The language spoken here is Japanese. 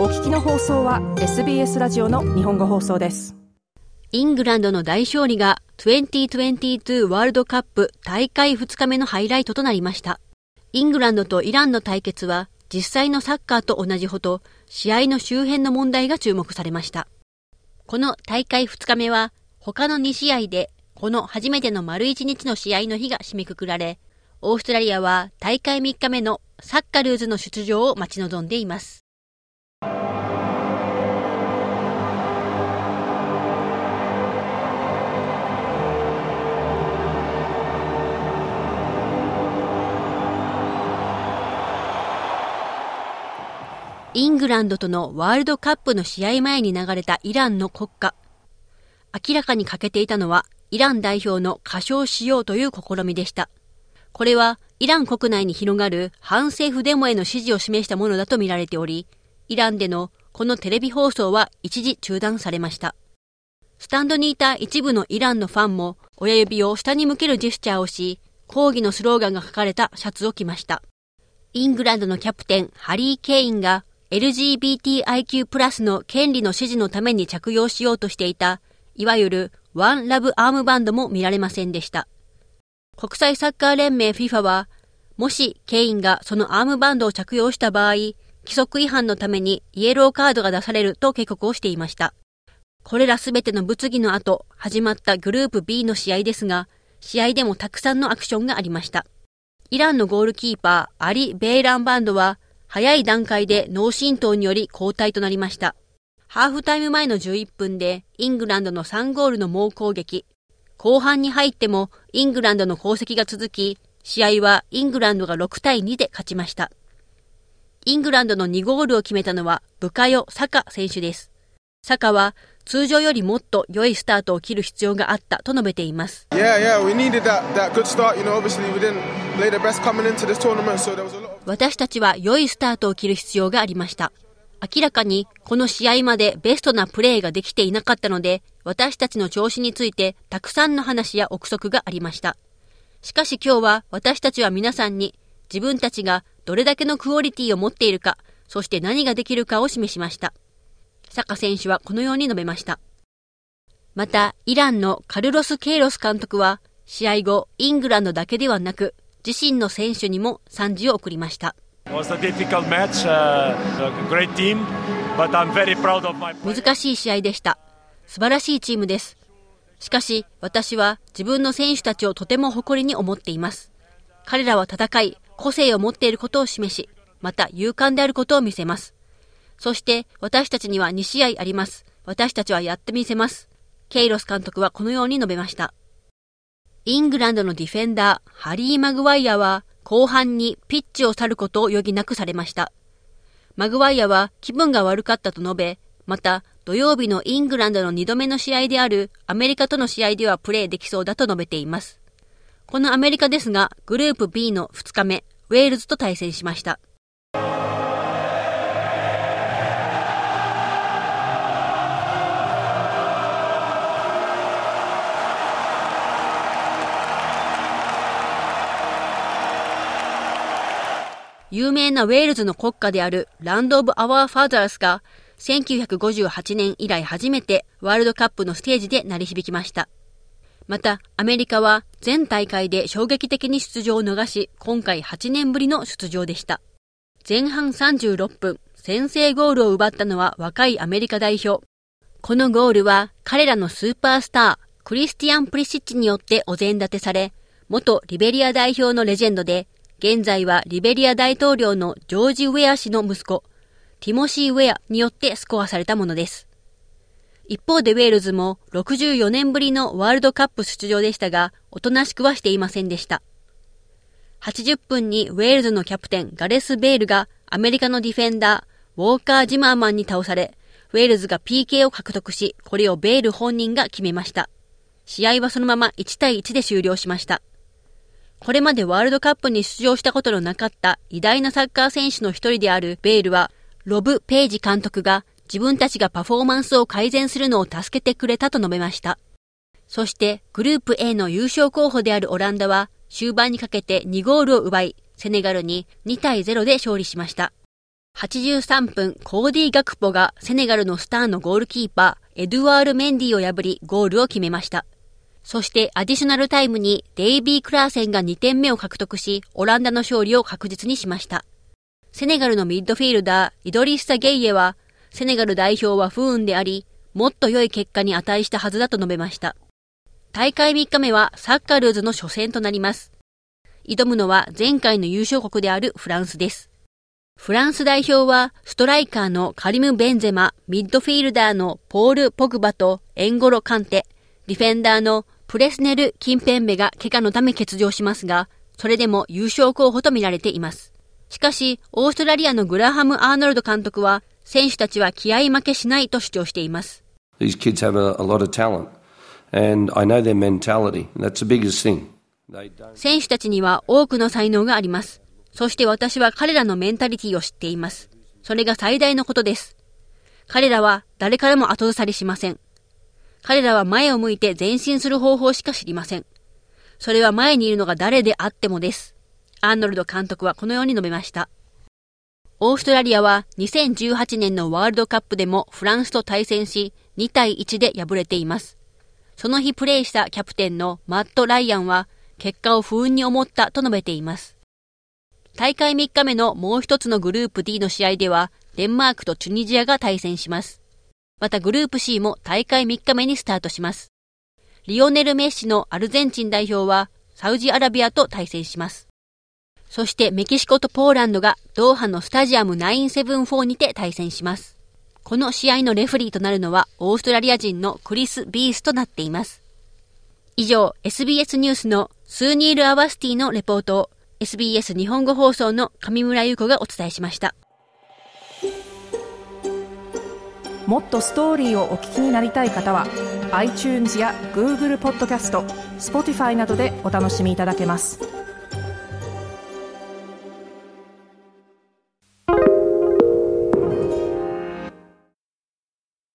お聞きの放送は SBS ラジオの日本語放送ですイングランドの大勝利が2022ワールドカップ大会2日目のハイライトとなりました。イングランドとイランの対決は実際のサッカーと同じほど試合の周辺の問題が注目されました。この大会2日目は他の2試合でこの初めての丸1日の試合の日が締めくくられ、オーストラリアは大会3日目のサッカルーズの出場を待ち望んでいます。イングランドとのワールドカップの試合前に流れたイランの国歌。明らかに欠けていたのは、イラン代表の歌唱しようという試みでした。これは、イラン国内に広がる反政府デモへの支持を示したものだとみられており、イランでのこのテレビ放送は一時中断されました。スタンドにいた一部のイランのファンも親指を下に向けるジェスチャーをし、抗議のスローガンが書かれたシャツを着ました。イングランドのキャプテン、ハリー・ケインが LGBTIQ+, プラスの権利の支持のために着用しようとしていた、いわゆるワンラブアームバンドも見られませんでした。国際サッカー連盟 FIFA は、もしケインがそのアームバンドを着用した場合、規則違反のためにイエローカードが出されると警告をしていました。これらすべての物議の後、始まったグループ B の試合ですが、試合でもたくさんのアクションがありました。イランのゴールキーパー、アリ・ベイランバンドは、早い段階で脳震盪により交代となりました。ハーフタイム前の11分でイングランドの3ゴールの猛攻撃。後半に入ってもイングランドの功績が続き、試合はイングランドが6対2で勝ちました。イングランドの2ゴールを決めたのはブカヨ・サカ選手です。サカは通常よりもっと良いスタートを切る必要があったと述べています。私たちは良いスタートを切る必要がありました。明らかにこの試合までベストなプレーができていなかったので、私たちの調子についてたくさんの話や憶測がありました。しかし今日は私たちは皆さんに自分たちがどれだけのクオリティを持っているか、そして何ができるかを示しました。サカ選手はこのように述べました。また、イランのカルロス・ケイロス監督は、試合後、イングランドだけではなく、自身の選手にも賛辞を送りました。難しい試合でした。素晴らしいチームです。しかし、私は自分の選手たちをとても誇りに思っています。彼らは戦い、個性を持っていることを示し、また勇敢であることを見せます。そして私たちには2試合あります。私たちはやってみせます。ケイロス監督はこのように述べました。イングランドのディフェンダー、ハリー・マグワイアは後半にピッチを去ることを余儀なくされました。マグワイアは気分が悪かったと述べ、また土曜日のイングランドの2度目の試合であるアメリカとの試合ではプレーできそうだと述べています。このアメリカですが、グループ B の2日目、ウェールズと対戦しました。有名なウェールズの国歌であるランド・オブ・アワー・ファーザーズが1958年以来初めてワールドカップのステージで鳴り響きました。また、アメリカは全大会で衝撃的に出場を逃し、今回8年ぶりの出場でした。前半36分、先制ゴールを奪ったのは若いアメリカ代表。このゴールは彼らのスーパースター、クリスティアン・プリシッチによってお膳立てされ、元リベリア代表のレジェンドで現在はリベリア大統領のジョージ・ウェア氏の息子、ティモシー・ウェアによってスコアされたものです。一方でウェールズも64年ぶりのワールドカップ出場でしたが、おとなしくはしていませんでした。80分にウェールズのキャプテンガレス・ベールがアメリカのディフェンダー、ウォーカー・ジマーマンに倒され、ウェールズが PK を獲得し、これをベール本人が決めました。試合はそのまま1対1で終了しました。これまでワールドカップに出場したことのなかった偉大なサッカー選手の一人であるベールは、ロブ・ページ監督が自分たちがパフォーマンスを改善するのを助けてくれたと述べました。そしてグループ A の優勝候補であるオランダは終盤にかけて2ゴールを奪い、セネガルに2対0で勝利しました。83分、コーディ・ガクポがセネガルのスターのゴールキーパー、エドゥワール・メンディを破り、ゴールを決めました。そしてアディショナルタイムにデイビー・クラーセンが2点目を獲得し、オランダの勝利を確実にしました。セネガルのミッドフィールダー、イドリッサ・ゲイエは、セネガル代表は不運であり、もっと良い結果に値したはずだと述べました。大会3日目はサッカルーズの初戦となります。挑むのは前回の優勝国であるフランスです。フランス代表はストライカーのカリム・ベンゼマ、ミッドフィールダーのポール・ポグバとエンゴロ・カンテ、ディフェンダーのプレスネル・キンペンベが怪我のため欠場しますが、それでも優勝候補と見られています。しかし、オーストラリアのグラハム・アーノルド監督は、選手たちは気合負けしないと主張しています。These kids have a, a lot of talent, and I know their mentality. That's the biggest thing. 選手たちには多くの才能があります。そして私は彼らのメンタリティを知っています。それが最大のことです。彼らは誰からも後ずさりしません。彼らは前を向いて前進する方法しか知りません。それは前にいるのが誰であってもです。アーノルド監督はこのように述べました。オーストラリアは2018年のワールドカップでもフランスと対戦し2対1で敗れています。その日プレーしたキャプテンのマット・ライアンは結果を不運に思ったと述べています。大会3日目のもう一つのグループ D の試合ではデンマークとチュニジアが対戦します。またグループ C も大会3日目にスタートします。リオネル・メッシのアルゼンチン代表はサウジアラビアと対戦します。そしてメキシコとポーランドがドーハのスタジアム974にて対戦します。この試合のレフリーとなるのはオーストラリア人のクリス・ビースとなっています。以上、SBS ニュースのスーニール・アワスティのレポートを SBS 日本語放送の上村優子がお伝えしました。もっとストーリーをお聞きになりたい方は iTunes や Google ポッドキャスト Spotify などでお楽しみいただけます。